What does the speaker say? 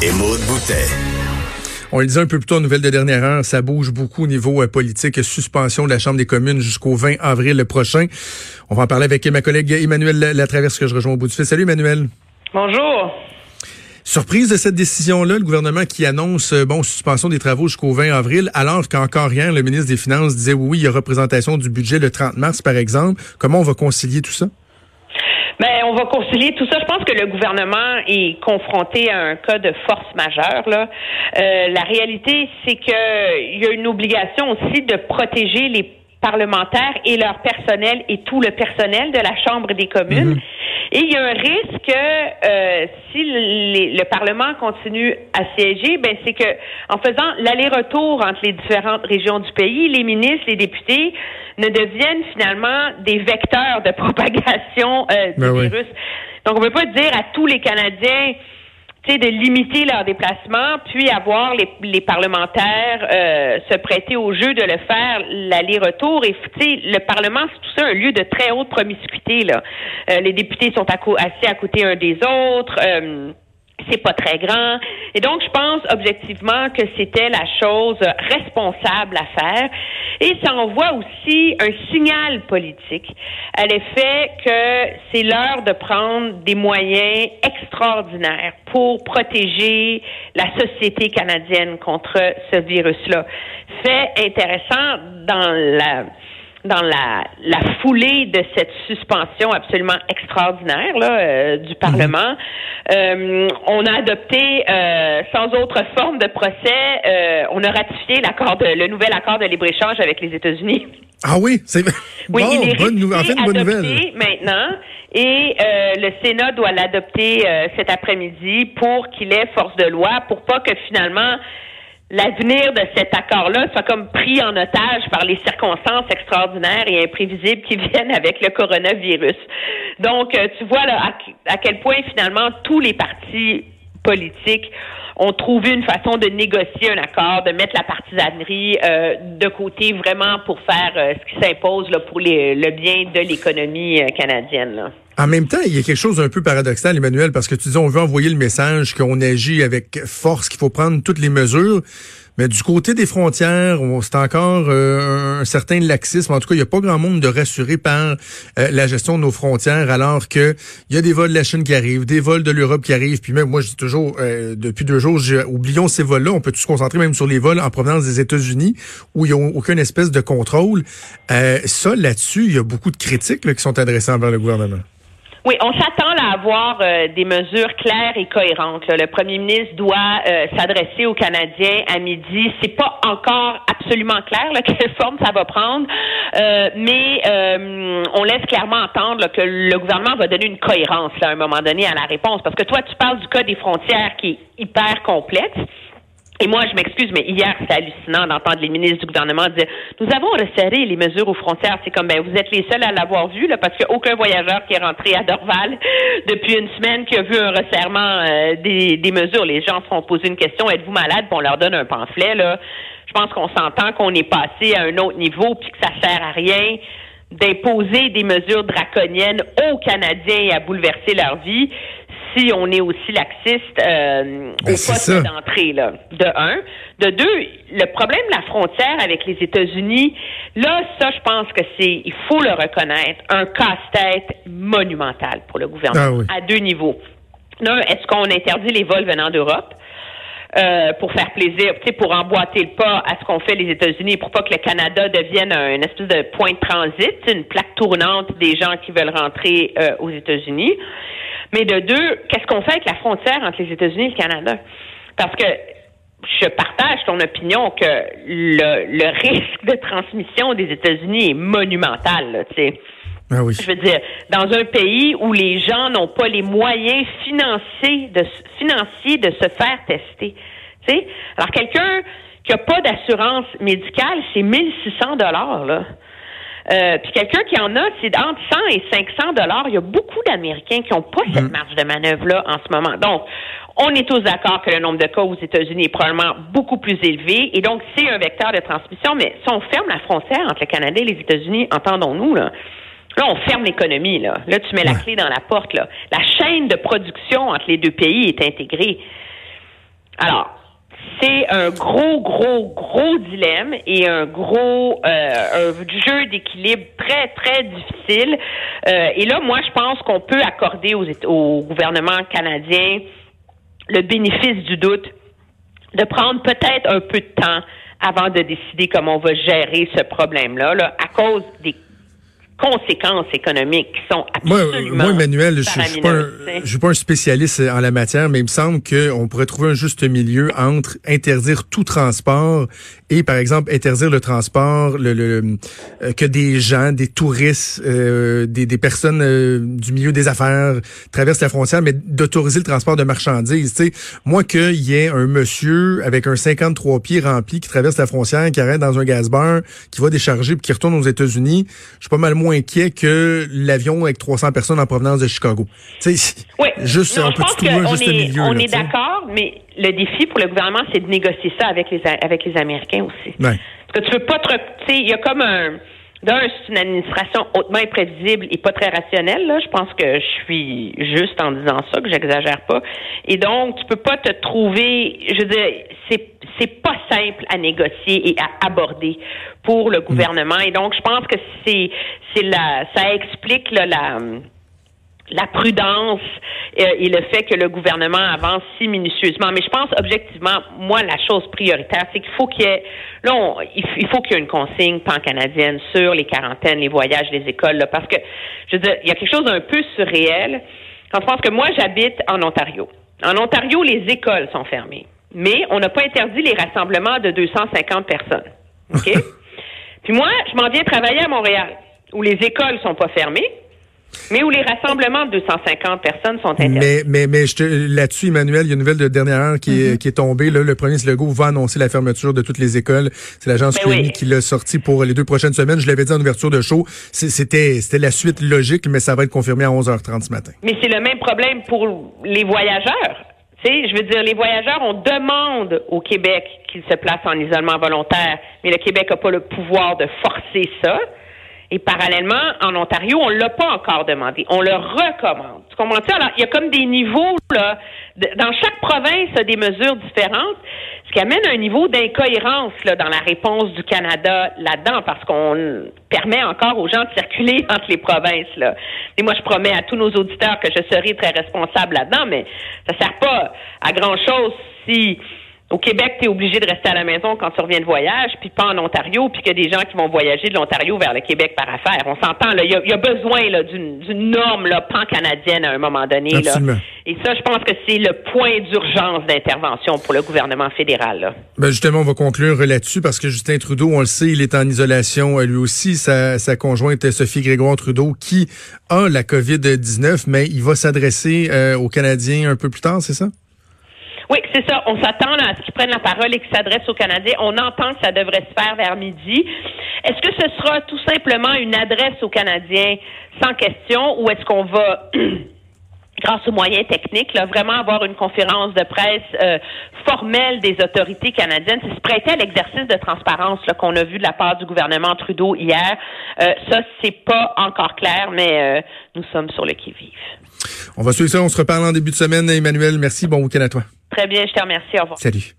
et Maude Boutet. On le disait un peu plus tôt en nouvelle de dernière heure, ça bouge beaucoup au niveau euh, politique. Suspension de la Chambre des communes jusqu'au 20 avril prochain. On va en parler avec ma collègue Emmanuel Latraverse que je rejoins au bout du fil. Salut Emmanuel. Bonjour. Surprise de cette décision-là, le gouvernement qui annonce euh, bon suspension des travaux jusqu'au 20 avril, alors qu'encore rien, le ministre des Finances disait oui, il y a représentation du budget le 30 mars, par exemple. Comment on va concilier tout ça? Ben, on va concilier tout ça. Je pense que le gouvernement est confronté à un cas de force majeure. Là. Euh, la réalité, c'est qu'il y a une obligation aussi de protéger les parlementaires et leur personnel et tout le personnel de la Chambre des communes. Mhm. Et il y a un risque euh, si le Parlement continue à siéger, ben c'est que en faisant l'aller-retour entre les différentes régions du pays, les ministres, les députés ne deviennent finalement des vecteurs de propagation euh, du ben virus. Donc on ne peut pas dire à tous les Canadiens de limiter leurs déplacements, puis avoir les, parlementaires euh, se prêter au jeu de le faire l'aller-retour. Et le Parlement, c'est tout ça un lieu de très haute promiscuité. Là. Euh, les députés sont assis à côté un des autres. Euh, c'est pas très grand. Et donc, je pense objectivement que c'était la chose responsable à faire. Et ça envoie aussi un signal politique à l'effet que c'est l'heure de prendre des moyens extraordinaires pour protéger la société canadienne contre ce virus-là. Fait intéressant dans la dans la, la foulée de cette suspension absolument extraordinaire là, euh, du Parlement, euh, on a adopté euh, sans autre forme de procès, on a ratifié l'accord de, le nouvel accord de libre-échange avec les États-Unis. Ah oui, c'est oui, il est bonne, en fait, une bonne nouvelle. maintenant et le Sénat doit l'adopter cet après-midi pour qu'il ait force de loi, pour pas que finalement l'avenir de cet accord-là soit comme pris en otage par les circonstances extraordinaires et imprévisibles qui viennent avec le coronavirus. Donc, euh, tu vois là à, quel point finalement tous les partis politiques ont trouvé une façon de négocier un accord, de mettre la partisanerie euh, de côté vraiment pour faire euh, ce qui s'impose pour le bien de l'économie canadienne. Là. En même temps, il y a quelque chose d'un peu paradoxal, Emmanuel, parce que tu dis on veut envoyer le message qu'on agit avec force, qu'il faut prendre toutes les mesures. Mais du côté des frontières, c'est encore euh, un certain laxisme. En tout cas, il n'y a pas grand monde de rassuré par euh, la gestion de nos frontières, alors que il y a des vols de la Chine qui arrivent, des vols de l'Europe qui arrivent. Puis même, moi, je dis toujours, euh, depuis deux jours, oublions ces vols-là. On peut se concentrer même sur les vols en provenance des États-Unis, où il n'y a aucune espèce de contrôle. ça, là-dessus, il y a beaucoup de critiques qui sont adressées envers le gouvernement. Oui, on s'attend à avoir euh, des mesures claires et cohérentes. Le premier ministre doit euh, s'adresser aux Canadiens à midi. C'est pas encore absolument clair là, quelle forme ça va prendre, euh, mais on laisse clairement entendre que le gouvernement va donner une cohérence à un moment donné à la réponse. Parce que toi, tu parles du cas des frontières qui est hyper complexe. Et moi, je m'excuse, mais hier, c'est hallucinant d'entendre les ministres du gouvernement dire Nous avons resserré les mesures aux frontières. C'est comme ben vous êtes les seuls à l'avoir vu, là, parce qu'il aucun voyageur qui est rentré à Dorval depuis une semaine qui a vu un resserrement euh, des, des mesures. Les gens se font poser une question, êtes-vous malade? Puis on leur donne un pamphlet, là. Je pense qu'on s'entend qu'on est passé à un autre niveau puis que ça sert à rien d'imposer des mesures draconiennes aux Canadiens et à bouleverser leur vie si on est aussi laxiste euh, au ben, poste d'entrée, là, de un. De deux, le problème de la frontière avec les États-Unis, là, ça, je pense que c'est, il faut le reconnaître, un casse-tête monumental pour le gouvernement, ah à deux niveaux. D'un, est-ce qu'on interdit les vols venant d'Europe? Euh, pour faire plaisir, pour emboîter le pas à ce qu'ont fait les États-Unis, pour pas que le Canada devienne un espèce de point de transit, une plaque tournante des gens qui veulent rentrer euh, aux États-Unis. Mais de deux, qu'est-ce qu'on fait avec la frontière entre les États-Unis et le Canada? Parce que je partage ton opinion que le, risque de transmission des États-Unis est monumental, tu sais. Ah oui. Je veux dire, dans un pays où les gens n'ont pas les moyens financiers de, financiers de se faire tester. Tu sais? Alors, quelqu'un qui n'a pas d'assurance médicale, c'est 1600 dollars, là. Euh, puis quelqu'un qui en a, c'est entre 100 et 500 dollars. Il y a beaucoup d'Américains qui n'ont pas cette mm. marge de manœuvre-là en ce moment. Donc, on est tous d'accord que le nombre de cas aux États-Unis est probablement beaucoup plus élevé. Et donc, c'est un vecteur de transmission. Mais si on ferme la frontière entre le Canada et les États-Unis, entendons-nous, là, Là, on ferme l'économie, là. Là, tu mets la clé dans la porte, là. La chaîne de production entre les deux pays est intégrée. Alors, c'est un gros, gros, gros dilemme et un gros euh, un jeu d'équilibre très, très difficile. Euh, et là, moi, je pense qu'on peut accorder aux, au gouvernement canadien le bénéfice du doute de prendre peut-être un peu de temps avant de décider comment on va gérer ce problème-là, là, à cause des conséquences économiques qui sont absolument Moi, moi Emmanuel, je suis, pas un, je suis pas un spécialiste en la matière, mais il me semble qu'on pourrait trouver un juste milieu entre interdire tout transport et, par exemple, interdire le transport le, le euh, que des gens, des touristes, euh, des, des, personnes euh, du milieu des affaires traversent la frontière, mais d'autoriser le transport de marchandises. Tu sais, moi, qu'il y ait un monsieur avec un 53 pieds rempli qui traverse la frontière, qui arrête dans un gaz bar, qui va décharger puis qui retourne aux États-Unis, je suis pas mal moins inquiet que l'avion avec 300 personnes en provenance de Chicago. oui. Juste, on peut trouver un juste milieu. On est d'accord, mais le défi pour le gouvernement, c'est de négocier ça avec les, avec les Américains aussi. Parce que tu veux pas te... Tu sais, il y a comme un d'un, c'est une administration hautement imprévisible et pas très rationnelle. Là. Je pense que je suis juste en disant ça, que j'exagère pas. Et donc, tu peux pas te trouver. Je veux dire, c'est c'est pas simple à négocier et à aborder pour le gouvernement. Et donc, je pense que c'est c'est la ça explique là, la la prudence euh, et le fait que le gouvernement avance si minutieusement. Mais je pense objectivement, moi, la chose prioritaire, c'est qu'il faut qu'il y ait, là, il faut qu'il y ait une consigne pan-canadienne sur les quarantaines, les voyages, les écoles, là, parce que, je veux dire, il y a quelque chose d'un peu surréel quand je pense que moi, j'habite en Ontario. En Ontario, les écoles sont fermées, mais on n'a pas interdit les rassemblements de 250 personnes. OK? Puis moi, je m'en viens travailler à Montréal, où les écoles sont pas fermées, mais où les rassemblements de 250 personnes sont interdits. Mais, mais, mais là-dessus, Emmanuel, il y a une nouvelle de dernière heure qui, est, mm-hmm. qui est tombée. Là, le premier ministre Legault va annoncer la fermeture de toutes les écoles. C'est l'agence ben qui l'a sorti pour les deux prochaines semaines. Je l'avais dit en ouverture de show. C'était, c'était la suite logique, mais ça va être confirmé à 11h30 ce matin. Mais c'est le même problème pour les voyageurs. Je veux dire, les voyageurs, on demande au Québec qu'ils se placent en isolement volontaire, mais le Québec n'a pas le pouvoir de forcer ça. Et parallèlement, en Ontario, on l'a pas encore demandé. On le recommande. Tu comprends Alors, il y a comme des niveaux, là. dans chaque province, il y a des mesures différentes, ce qui amène un niveau d'incohérence, là, dans la réponse du Canada là-dedans, parce qu'on permet encore aux gens de circuler entre les provinces, là. Et moi, je promets à tous nos auditeurs que je serai très responsable là-dedans, mais ça sert pas à grand-chose si au Québec, tu es obligé de rester à la maison quand tu reviens de voyage, puis pas en Ontario, puis qu'il y a des gens qui vont voyager de l'Ontario vers le Québec par affaire. On s'entend, là, il y a, besoin d'une norme là, pan-canadienne à un moment donné. Là. Et ça, je pense que c'est le point d'urgence d'intervention pour le gouvernement fédéral. Là. Ben justement, on va conclure là-dessus parce que Justin Trudeau, on le sait, il est en isolation lui aussi. Sa, sa conjointe Sophie Grégoire Trudeau qui a la COVID-19, mais il va s'adresser euh, aux Canadiens un peu plus tard, c'est ça? Oui, c'est ça. On s'attend à ce qu'ils prennent la parole et qu'ils s'adressent aux Canadiens. On entend que ça devrait se faire vers midi. Est-ce que ce sera tout simplement une adresse aux Canadiens sans question ou est-ce qu'on va grâce aux moyens techniques, là, vraiment avoir une conférence de presse euh, formelle des autorités canadiennes, c'est se prêter à l'exercice de transparence qu'on a vu de la part du gouvernement Trudeau hier. Euh, ça, c'est pas encore clair, mais euh, nous sommes sur le qui-vive. On va suivre ça. On se reparle en début de semaine. Emmanuel, merci. Bon week-end à toi. Très bien. Je te remercie. Au revoir. Salut.